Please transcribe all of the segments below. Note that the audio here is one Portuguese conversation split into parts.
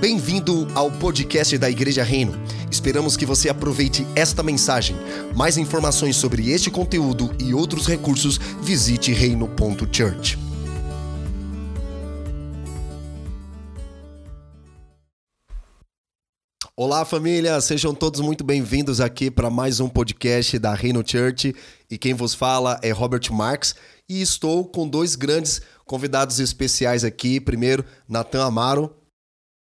Bem-vindo ao podcast da Igreja Reino. Esperamos que você aproveite esta mensagem. Mais informações sobre este conteúdo e outros recursos, visite reino.church. Olá, família! Sejam todos muito bem-vindos aqui para mais um podcast da Reino Church. E quem vos fala é Robert Marx e estou com dois grandes convidados especiais aqui. Primeiro, Natan Amaro.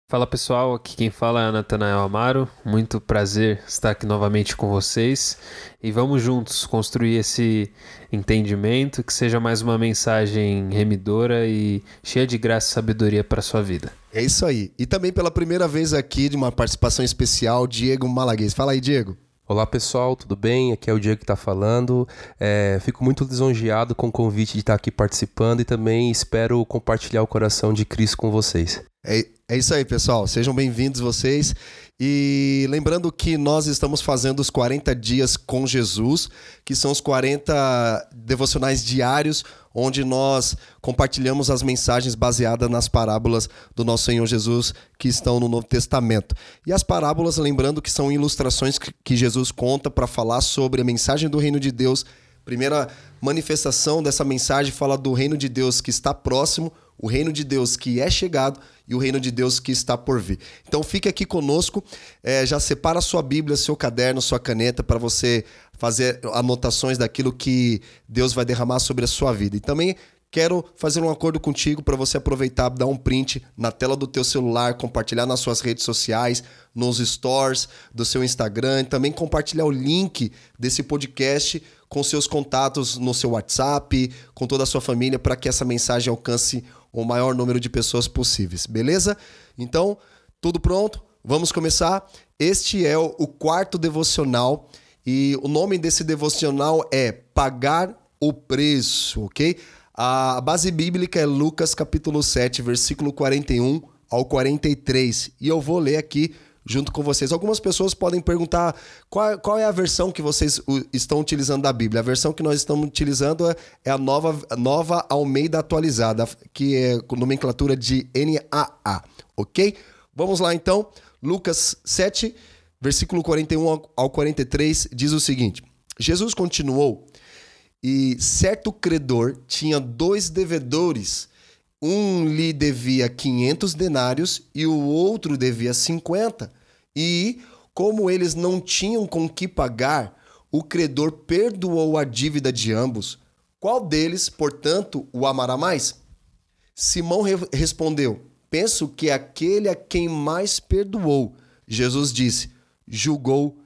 Fala pessoal, aqui quem fala é Natanael Amaro. Muito prazer estar aqui novamente com vocês e vamos juntos construir esse entendimento que seja mais uma mensagem remidora e cheia de graça e sabedoria para sua vida. É isso aí. E também pela primeira vez aqui de uma participação especial, Diego Malaguês. Fala aí, Diego. Olá pessoal, tudo bem? Aqui é o Diego que está falando. É, fico muito lisonjeado com o convite de estar aqui participando e também espero compartilhar o coração de Cristo com vocês. É, é isso aí, pessoal. Sejam bem-vindos vocês. E lembrando que nós estamos fazendo os 40 dias com Jesus, que são os 40 devocionais diários, onde nós compartilhamos as mensagens baseadas nas parábolas do nosso Senhor Jesus que estão no Novo Testamento. E as parábolas, lembrando que são ilustrações que Jesus conta para falar sobre a mensagem do reino de Deus. Primeira manifestação dessa mensagem fala do reino de Deus que está próximo, o reino de Deus que é chegado e o reino de Deus que está por vir. Então fique aqui conosco, é, já separa sua Bíblia, seu caderno, sua caneta para você fazer anotações daquilo que Deus vai derramar sobre a sua vida. E também quero fazer um acordo contigo para você aproveitar, dar um print na tela do teu celular, compartilhar nas suas redes sociais, nos stores do seu Instagram, e também compartilhar o link desse podcast com seus contatos no seu WhatsApp, com toda a sua família, para que essa mensagem alcance o maior número de pessoas possíveis, beleza? Então, tudo pronto? Vamos começar? Este é o quarto devocional e o nome desse devocional é Pagar o Preço, ok? A base bíblica é Lucas capítulo 7, versículo 41 ao 43. E eu vou ler aqui junto com vocês. Algumas pessoas podem perguntar qual, qual é a versão que vocês estão utilizando da Bíblia. A versão que nós estamos utilizando é, é a nova, nova Almeida atualizada, que é com nomenclatura de NAA, ok? Vamos lá então. Lucas 7, versículo 41 ao 43 diz o seguinte: Jesus continuou, e certo credor tinha dois devedores um lhe devia 500 denários e o outro devia 50. E, como eles não tinham com que pagar, o credor perdoou a dívida de ambos. Qual deles, portanto, o amará mais? Simão re respondeu: Penso que aquele a quem mais perdoou. Jesus disse: Julgou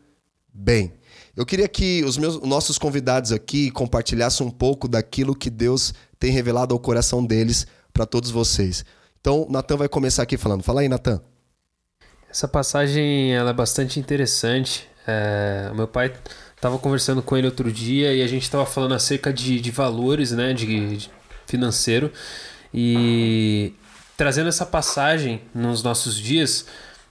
bem. Eu queria que os meus, nossos convidados aqui compartilhassem um pouco daquilo que Deus tem revelado ao coração deles para todos vocês. Então, Natan vai começar aqui falando. Fala aí, Natan. Essa passagem ela é bastante interessante. É, meu pai estava conversando com ele outro dia e a gente estava falando acerca de, de valores, né, de, de financeiro e trazendo essa passagem nos nossos dias.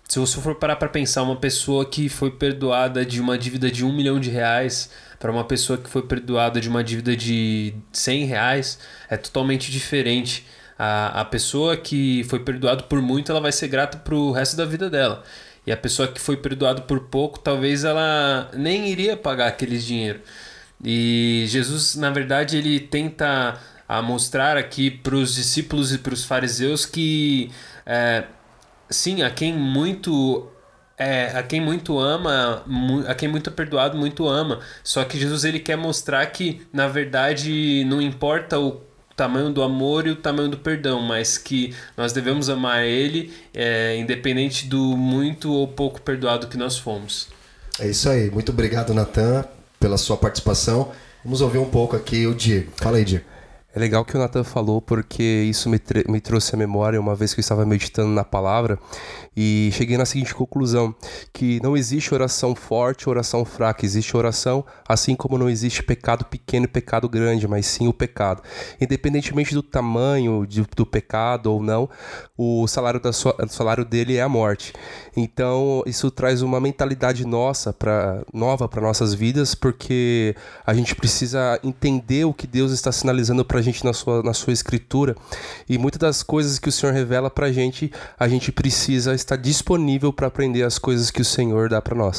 Se você for parar para pensar, uma pessoa que foi perdoada de uma dívida de um milhão de reais para uma pessoa que foi perdoada de uma dívida de 100 reais é totalmente diferente a, a pessoa que foi perdoado por muito, ela vai ser grata pro resto da vida dela. E a pessoa que foi perdoado por pouco, talvez ela nem iria pagar aquele dinheiro. E Jesus, na verdade, ele tenta a mostrar aqui para os discípulos e para os fariseus que é, sim, a quem muito é, a quem muito ama, a quem muito é perdoado, muito ama. Só que Jesus ele quer mostrar que, na verdade, não importa o tamanho do amor e o tamanho do perdão, mas que nós devemos amar Ele, é, independente do muito ou pouco perdoado que nós fomos. É isso aí. Muito obrigado, Natan, pela sua participação. Vamos ouvir um pouco aqui o Diego. Fala aí, Diego. É legal que o Nathan falou, porque isso me, me trouxe à memória uma vez que eu estava meditando na palavra e cheguei na seguinte conclusão: que não existe oração forte, oração fraca, existe oração, assim como não existe pecado pequeno e pecado grande, mas sim o pecado. Independentemente do tamanho de, do pecado ou não, o salário, da sua, o salário dele é a morte. Então, isso traz uma mentalidade nossa pra, nova para nossas vidas, porque a gente precisa entender o que Deus está sinalizando para a gente na sua, na sua escritura. E muitas das coisas que o Senhor revela para a gente, a gente precisa estar disponível para aprender as coisas que o Senhor dá para nós.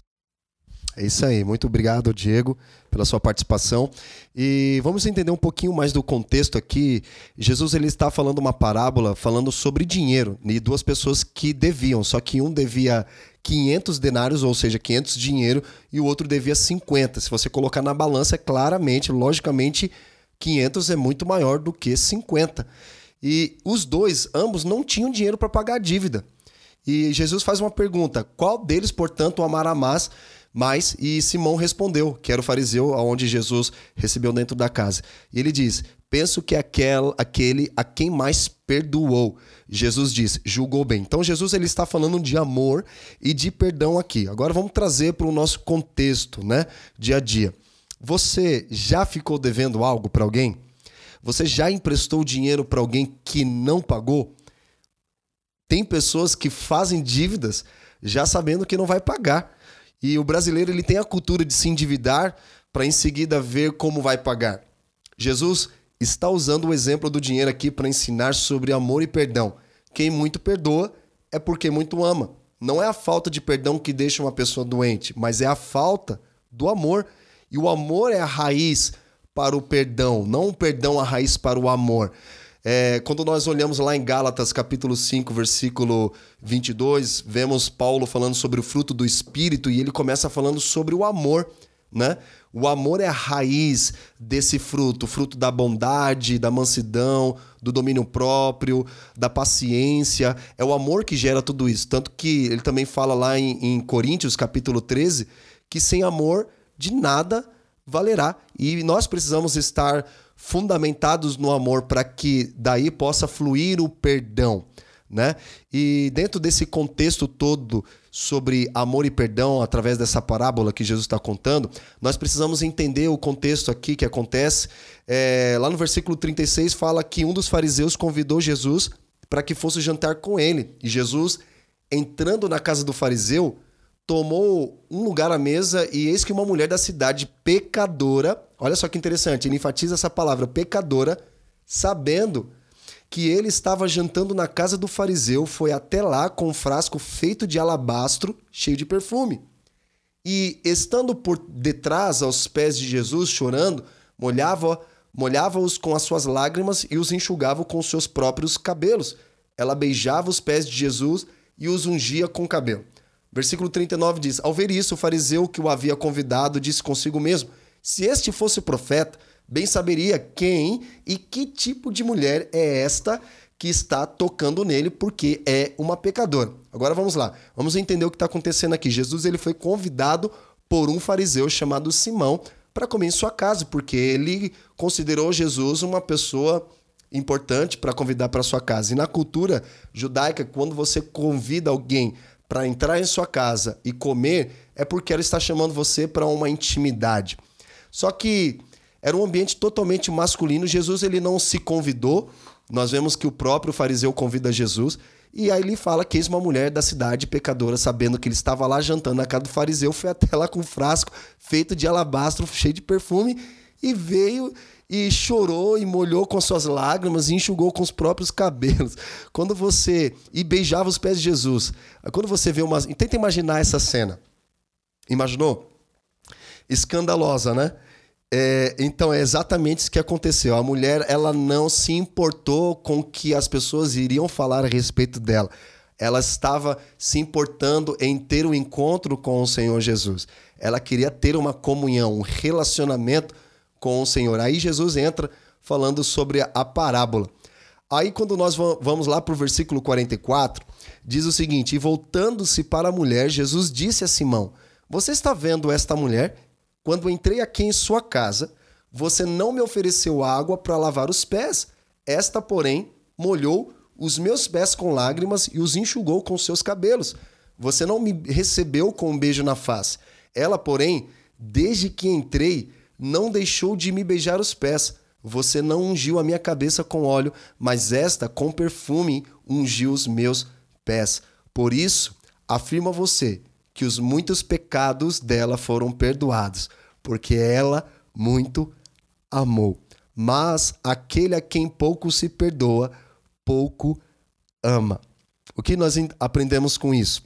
É isso aí. Muito obrigado, Diego, pela sua participação. E vamos entender um pouquinho mais do contexto aqui. Jesus ele está falando uma parábola falando sobre dinheiro e duas pessoas que deviam, só que um devia 500 denários, ou seja, 500 dinheiro, e o outro devia 50. Se você colocar na balança, é claramente, logicamente, 500 é muito maior do que 50. E os dois, ambos, não tinham dinheiro para pagar a dívida. E Jesus faz uma pergunta: qual deles, portanto, amará mais? mais? E Simão respondeu, que era o fariseu aonde Jesus recebeu dentro da casa. E ele diz: Penso que aquel, aquele a quem mais perdoou. Jesus diz, julgou bem. Então Jesus ele está falando de amor e de perdão aqui. Agora vamos trazer para o nosso contexto, né? Dia a dia. Você já ficou devendo algo para alguém? Você já emprestou dinheiro para alguém que não pagou? Tem pessoas que fazem dívidas já sabendo que não vai pagar. E o brasileiro ele tem a cultura de se endividar para em seguida ver como vai pagar. Jesus está usando o exemplo do dinheiro aqui para ensinar sobre amor e perdão. Quem muito perdoa é porque muito ama. Não é a falta de perdão que deixa uma pessoa doente, mas é a falta do amor. E o amor é a raiz para o perdão, não o perdão a raiz para o amor. É, quando nós olhamos lá em Gálatas capítulo 5, versículo 22, vemos Paulo falando sobre o fruto do Espírito e ele começa falando sobre o amor, né? O amor é a raiz desse fruto, fruto da bondade, da mansidão, do domínio próprio, da paciência. É o amor que gera tudo isso. Tanto que ele também fala lá em, em Coríntios, capítulo 13, que sem amor de nada valerá. E nós precisamos estar fundamentados no amor para que daí possa fluir o perdão. Né? E dentro desse contexto todo sobre amor e perdão, através dessa parábola que Jesus está contando, nós precisamos entender o contexto aqui que acontece. É, lá no versículo 36 fala que um dos fariseus convidou Jesus para que fosse jantar com ele. E Jesus, entrando na casa do fariseu, tomou um lugar à mesa e eis que uma mulher da cidade pecadora, olha só que interessante, ele enfatiza essa palavra pecadora, sabendo que ele estava jantando na casa do fariseu, foi até lá com um frasco feito de alabastro, cheio de perfume. E estando por detrás aos pés de Jesus, chorando, molhava molhava-os com as suas lágrimas e os enxugava com os seus próprios cabelos. Ela beijava os pés de Jesus e os ungia com o cabelo. Versículo 39 diz: Ao ver isso, o fariseu que o havia convidado disse consigo mesmo: Se este fosse profeta, bem saberia quem e que tipo de mulher é esta que está tocando nele, porque é uma pecadora. Agora vamos lá, vamos entender o que está acontecendo aqui. Jesus ele foi convidado por um fariseu chamado Simão para comer em sua casa, porque ele considerou Jesus uma pessoa importante para convidar para sua casa. E na cultura judaica, quando você convida alguém para entrar em sua casa e comer, é porque ela está chamando você para uma intimidade. Só que era um ambiente totalmente masculino. Jesus ele não se convidou. Nós vemos que o próprio fariseu convida Jesus. E aí ele fala que eis uma mulher da cidade pecadora, sabendo que ele estava lá jantando na casa do fariseu, foi até lá com um frasco feito de alabastro, cheio de perfume, e veio e chorou e molhou com suas lágrimas e enxugou com os próprios cabelos. Quando você e beijava os pés de Jesus. Quando você vê uma, tenta imaginar essa cena. Imaginou? Escandalosa, né? É, então é exatamente isso que aconteceu. A mulher ela não se importou com o que as pessoas iriam falar a respeito dela. Ela estava se importando em ter um encontro com o Senhor Jesus. Ela queria ter uma comunhão, um relacionamento com o Senhor. Aí Jesus entra falando sobre a parábola. Aí, quando nós vamos lá para o versículo 44, diz o seguinte: E voltando-se para a mulher, Jesus disse a Simão: Você está vendo esta mulher? Quando entrei aqui em sua casa, você não me ofereceu água para lavar os pés. Esta, porém, molhou os meus pés com lágrimas e os enxugou com seus cabelos. Você não me recebeu com um beijo na face. Ela, porém, desde que entrei, não deixou de me beijar os pés. Você não ungiu a minha cabeça com óleo, mas esta com perfume ungiu os meus pés. Por isso, afirma você que os muitos pecados dela foram perdoados, porque ela muito amou. mas aquele a quem pouco se perdoa, pouco ama. O que nós aprendemos com isso?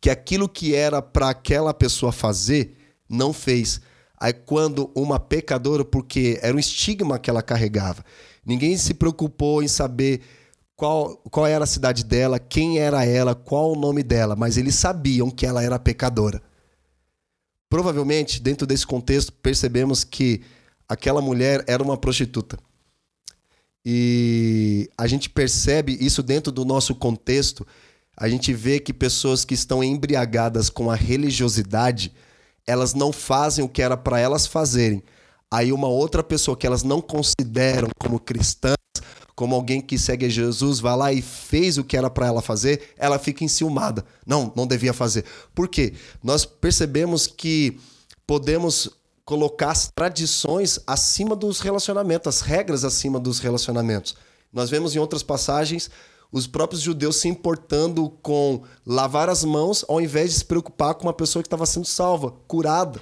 Que aquilo que era para aquela pessoa fazer, não fez. Aí quando uma pecadora, porque era um estigma que ela carregava, ninguém se preocupou em saber qual, qual era a cidade dela, quem era ela, qual o nome dela, mas eles sabiam que ela era pecadora. Provavelmente, dentro desse contexto, percebemos que aquela mulher era uma prostituta. E a gente percebe isso dentro do nosso contexto. A gente vê que pessoas que estão embriagadas com a religiosidade, elas não fazem o que era para elas fazerem. Aí uma outra pessoa que elas não consideram como cristãs, como alguém que segue Jesus, vai lá e fez o que era para ela fazer, ela fica enciumada. Não, não devia fazer. Por quê? Nós percebemos que podemos colocar as tradições acima dos relacionamentos, as regras acima dos relacionamentos. Nós vemos em outras passagens os próprios judeus se importando com lavar as mãos ao invés de se preocupar com uma pessoa que estava sendo salva, curada.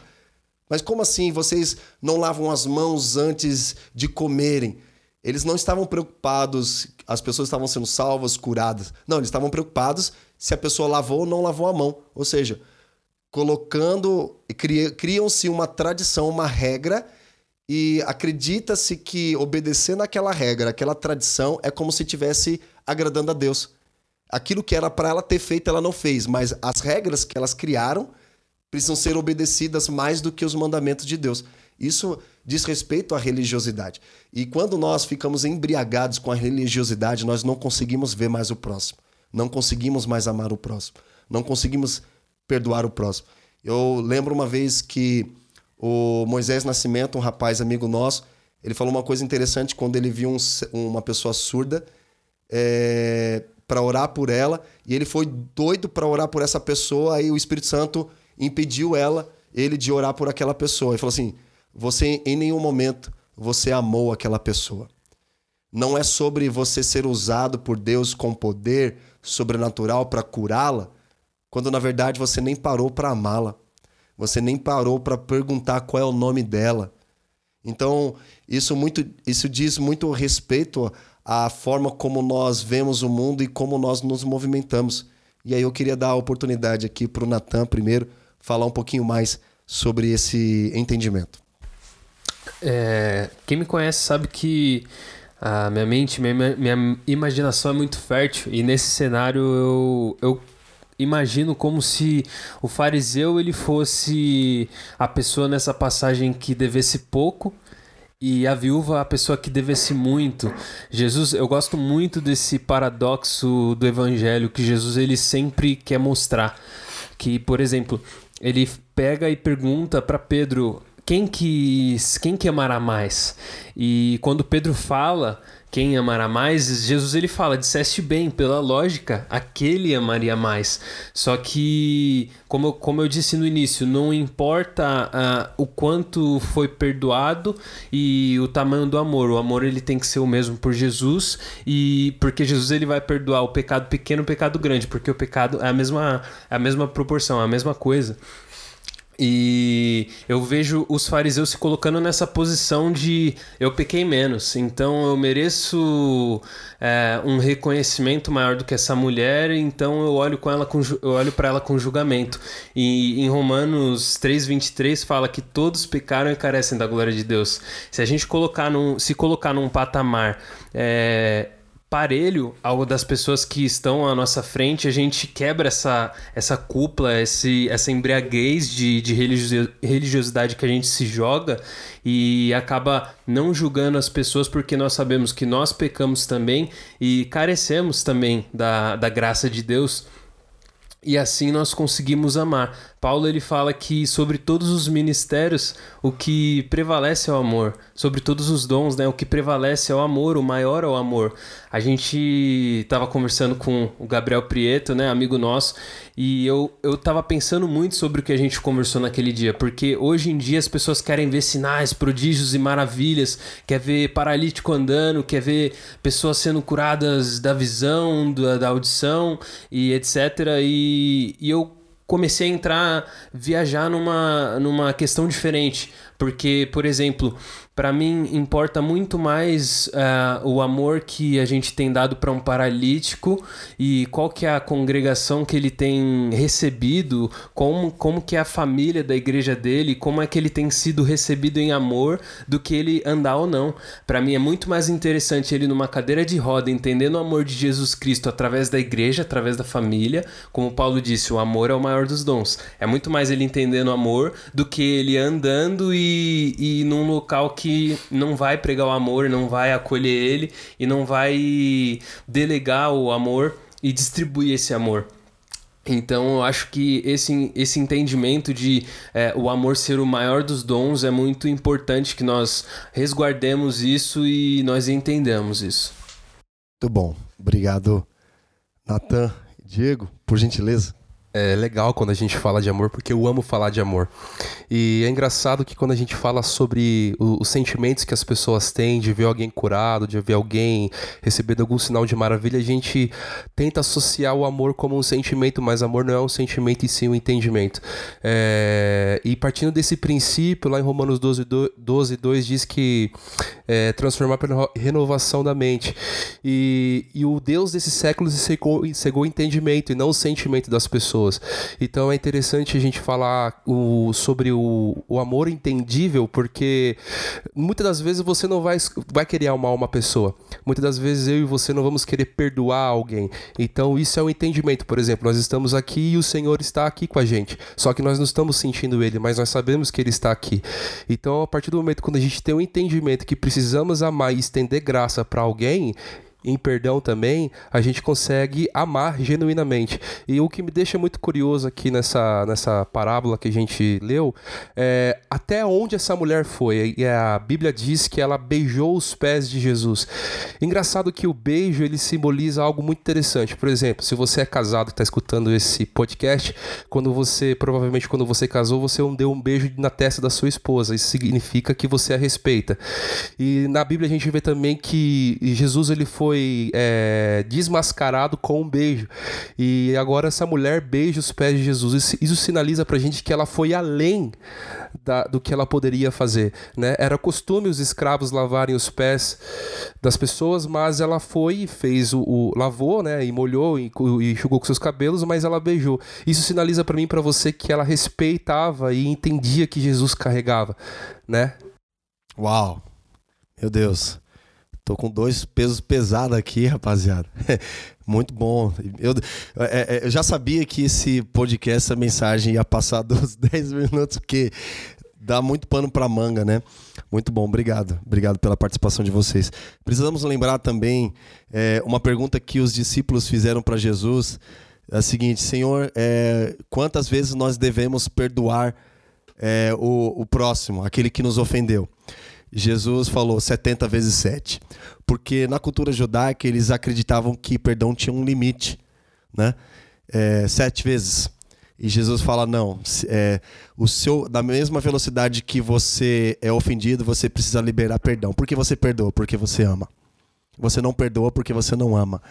Mas como assim vocês não lavam as mãos antes de comerem? Eles não estavam preocupados, as pessoas estavam sendo salvas, curadas. Não, eles estavam preocupados se a pessoa lavou ou não lavou a mão. Ou seja, colocando, criam-se uma tradição, uma regra, e acredita-se que obedecer naquela regra, aquela tradição, é como se estivesse agradando a Deus. Aquilo que era para ela ter feito, ela não fez, mas as regras que elas criaram precisam ser obedecidas mais do que os mandamentos de Deus. Isso diz respeito à religiosidade. E quando nós ficamos embriagados com a religiosidade, nós não conseguimos ver mais o próximo, não conseguimos mais amar o próximo, não conseguimos perdoar o próximo. Eu lembro uma vez que o Moisés Nascimento, um rapaz amigo nosso, ele falou uma coisa interessante quando ele viu um, uma pessoa surda é, para orar por ela e ele foi doido para orar por essa pessoa. Aí o Espírito Santo impediu ela, ele de orar por aquela pessoa. Ele falou assim: você em nenhum momento você amou aquela pessoa. Não é sobre você ser usado por Deus com poder sobrenatural para curá-la, quando na verdade você nem parou para amá-la. Você nem parou para perguntar qual é o nome dela. Então, isso muito isso diz muito respeito à forma como nós vemos o mundo e como nós nos movimentamos. E aí eu queria dar a oportunidade aqui para o Natan primeiro falar um pouquinho mais sobre esse entendimento. É, quem me conhece sabe que a minha mente, minha, minha imaginação é muito fértil e nesse cenário eu, eu imagino como se o fariseu ele fosse a pessoa nessa passagem que devesse pouco e a viúva a pessoa que devesse muito. Jesus, eu gosto muito desse paradoxo do evangelho que Jesus ele sempre quer mostrar, que por exemplo, ele pega e pergunta para Pedro quem que, quem que amará mais? E quando Pedro fala quem amará mais, Jesus ele fala, disseste bem, pela lógica, aquele amaria mais. Só que, como eu, como eu disse no início, não importa uh, o quanto foi perdoado e o tamanho do amor. O amor ele tem que ser o mesmo por Jesus e porque Jesus ele vai perdoar o pecado pequeno o pecado grande, porque o pecado é a mesma, é a mesma proporção, é a mesma coisa. E eu vejo os fariseus se colocando nessa posição de eu pequei menos, então eu mereço é, um reconhecimento maior do que essa mulher, então eu olho com ela com, eu olho para ela com julgamento. E em Romanos 3:23 fala que todos pecaram e carecem da glória de Deus. Se a gente colocar num, se colocar num patamar é, parelho ao das pessoas que estão à nossa frente, a gente quebra essa, essa cúpula, esse, essa embriaguez de, de religiosidade que a gente se joga e acaba não julgando as pessoas porque nós sabemos que nós pecamos também e carecemos também da, da graça de Deus. E assim nós conseguimos amar. Paulo ele fala que sobre todos os ministérios o que prevalece é o amor, sobre todos os dons, né, o que prevalece é o amor, o maior é o amor. A gente estava conversando com o Gabriel Prieto, né, amigo nosso, e eu eu tava pensando muito sobre o que a gente conversou naquele dia, porque hoje em dia as pessoas querem ver sinais, prodígios e maravilhas, quer ver paralítico andando, quer ver pessoas sendo curadas da visão, da, da audição e etc. E, e eu comecei a entrar, viajar numa, numa questão diferente. Porque, por exemplo, para mim importa muito mais uh, o amor que a gente tem dado para um paralítico e qual que é a congregação que ele tem recebido, como, como que é a família da igreja dele, como é que ele tem sido recebido em amor do que ele andar ou não. Para mim é muito mais interessante ele numa cadeira de roda entendendo o amor de Jesus Cristo através da igreja, através da família, como Paulo disse, o amor é o maior dos dons. É muito mais ele entendendo o amor do que ele andando e, e num local que que não vai pregar o amor, não vai acolher ele e não vai delegar o amor e distribuir esse amor. Então eu acho que esse, esse entendimento de é, o amor ser o maior dos dons é muito importante que nós resguardemos isso e nós entendamos isso. Muito bom. Obrigado, Natan. Diego, por gentileza é legal quando a gente fala de amor, porque eu amo falar de amor. E é engraçado que quando a gente fala sobre os sentimentos que as pessoas têm de ver alguém curado, de ver alguém recebendo algum sinal de maravilha, a gente tenta associar o amor como um sentimento, mas amor não é um sentimento e sim um entendimento. É... E partindo desse princípio, lá em Romanos 12, 12 2 diz que é, transformar pela renovação da mente. E, e o Deus desses séculos cegou, cegou o entendimento e não o sentimento das pessoas pessoas. Então é interessante a gente falar o, sobre o, o amor entendível, porque muitas das vezes você não vai, vai querer amar uma pessoa. Muitas das vezes eu e você não vamos querer perdoar alguém. Então isso é um entendimento. Por exemplo, nós estamos aqui e o Senhor está aqui com a gente. Só que nós não estamos sentindo Ele, mas nós sabemos que Ele está aqui. Então, a partir do momento quando a gente tem o um entendimento que precisamos amar e estender graça para alguém, em perdão também, a gente consegue amar genuinamente. E o que me deixa muito curioso aqui nessa, nessa parábola que a gente leu é até onde essa mulher foi. E a Bíblia diz que ela beijou os pés de Jesus. Engraçado que o beijo ele simboliza algo muito interessante. Por exemplo, se você é casado e está escutando esse podcast, quando você, provavelmente quando você casou, você deu um beijo na testa da sua esposa. Isso significa que você a respeita. E na Bíblia a gente vê também que Jesus ele foi foi é, desmascarado com um beijo. E agora essa mulher beija os pés de Jesus. Isso, sinaliza pra gente que ela foi além da, do que ela poderia fazer. Né? Era costume os escravos lavarem os pés das pessoas, mas ela foi e fez o, o lavou, né? E molhou e, e enxugou com seus cabelos, mas ela beijou. Isso sinaliza para mim, para você, que ela respeitava e entendia que Jesus carregava, né? Uau! Meu Deus. Tô com dois pesos pesados aqui, rapaziada. Muito bom. Eu, é, é, eu, já sabia que esse podcast, essa mensagem ia passar dos 10 minutos, porque dá muito pano para manga, né? Muito bom, obrigado. Obrigado pela participação de vocês. Precisamos lembrar também é, uma pergunta que os discípulos fizeram para Jesus. É a seguinte, Senhor, é, quantas vezes nós devemos perdoar é, o, o próximo, aquele que nos ofendeu? Jesus falou 70 vezes 7. Porque na cultura judaica eles acreditavam que perdão tinha um limite, né? É, sete vezes. E Jesus fala: não, é, o seu, da mesma velocidade que você é ofendido, você precisa liberar perdão. Por que você perdoa? Porque você ama. Você não perdoa porque você não ama.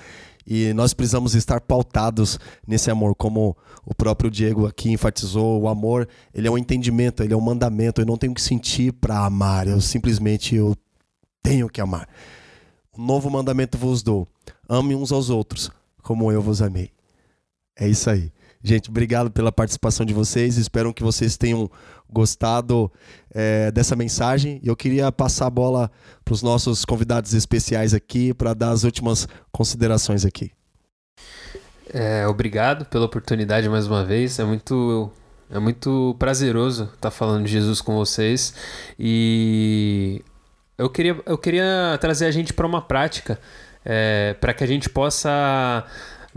E nós precisamos estar pautados nesse amor, como o próprio Diego aqui enfatizou, o amor, ele é um entendimento, ele é um mandamento, eu não tenho que sentir para amar, eu simplesmente eu tenho que amar. Um novo mandamento vos dou: ame uns aos outros, como eu vos amei. É isso aí. Gente, obrigado pela participação de vocês. Espero que vocês tenham gostado é, dessa mensagem. E eu queria passar a bola para os nossos convidados especiais aqui para dar as últimas considerações aqui. É, obrigado pela oportunidade mais uma vez. É muito é muito prazeroso estar tá falando de Jesus com vocês e eu queria, eu queria trazer a gente para uma prática é, para que a gente possa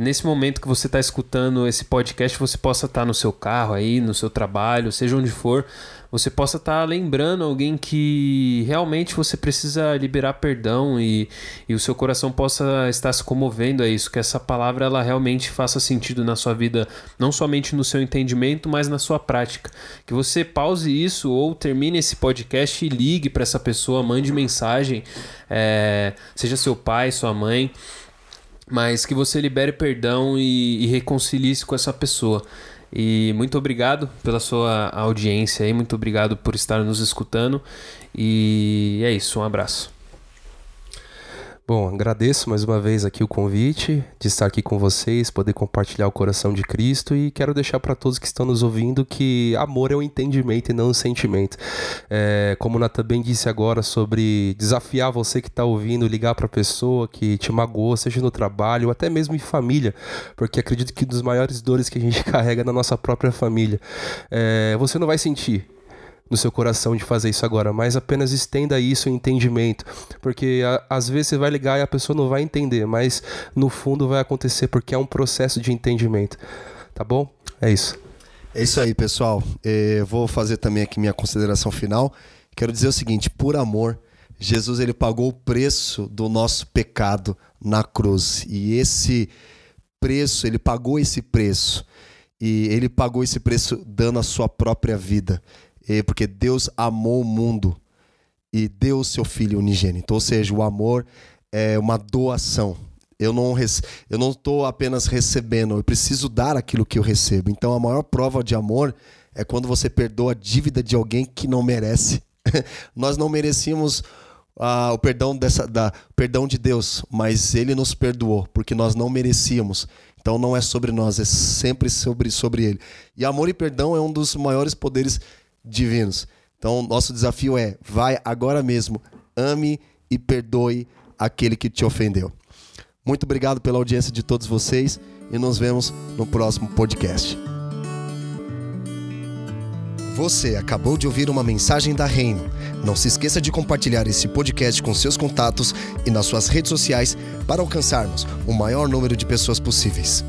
nesse momento que você está escutando esse podcast, você possa estar tá no seu carro aí, no seu trabalho, seja onde for, você possa estar tá lembrando alguém que realmente você precisa liberar perdão e, e o seu coração possa estar se comovendo a isso, que essa palavra ela realmente faça sentido na sua vida, não somente no seu entendimento, mas na sua prática. Que você pause isso ou termine esse podcast e ligue para essa pessoa, mande mensagem, é, seja seu pai, sua mãe mas que você libere perdão e, e reconcilie-se com essa pessoa. E muito obrigado pela sua audiência aí, muito obrigado por estar nos escutando. E é isso, um abraço. Bom, agradeço mais uma vez aqui o convite de estar aqui com vocês, poder compartilhar o coração de Cristo e quero deixar para todos que estão nos ouvindo que amor é um entendimento e não um sentimento. É, como o Natan bem disse agora sobre desafiar você que está ouvindo, ligar para a pessoa que te magoou, seja no trabalho ou até mesmo em família, porque acredito que dos maiores dores que a gente carrega na nossa própria família, é, você não vai sentir no seu coração de fazer isso agora, mas apenas estenda isso em entendimento, porque a, às vezes você vai ligar e a pessoa não vai entender, mas no fundo vai acontecer porque é um processo de entendimento, tá bom? É isso. É isso aí, pessoal. Eu é, vou fazer também aqui minha consideração final. Quero dizer o seguinte: por amor, Jesus ele pagou o preço do nosso pecado na cruz e esse preço, ele pagou esse preço e ele pagou esse preço dando a sua própria vida porque Deus amou o mundo e deu o seu filho unigênito. Ou seja, o amor é uma doação. Eu não eu não estou apenas recebendo, eu preciso dar aquilo que eu recebo. Então a maior prova de amor é quando você perdoa a dívida de alguém que não merece. Nós não merecíamos ah, o perdão dessa da perdão de Deus, mas ele nos perdoou porque nós não merecíamos. Então não é sobre nós, é sempre sobre sobre ele. E amor e perdão é um dos maiores poderes divinos. Então, nosso desafio é: vai agora mesmo, ame e perdoe aquele que te ofendeu. Muito obrigado pela audiência de todos vocês e nos vemos no próximo podcast. Você acabou de ouvir uma mensagem da Reino. Não se esqueça de compartilhar esse podcast com seus contatos e nas suas redes sociais para alcançarmos o maior número de pessoas possíveis.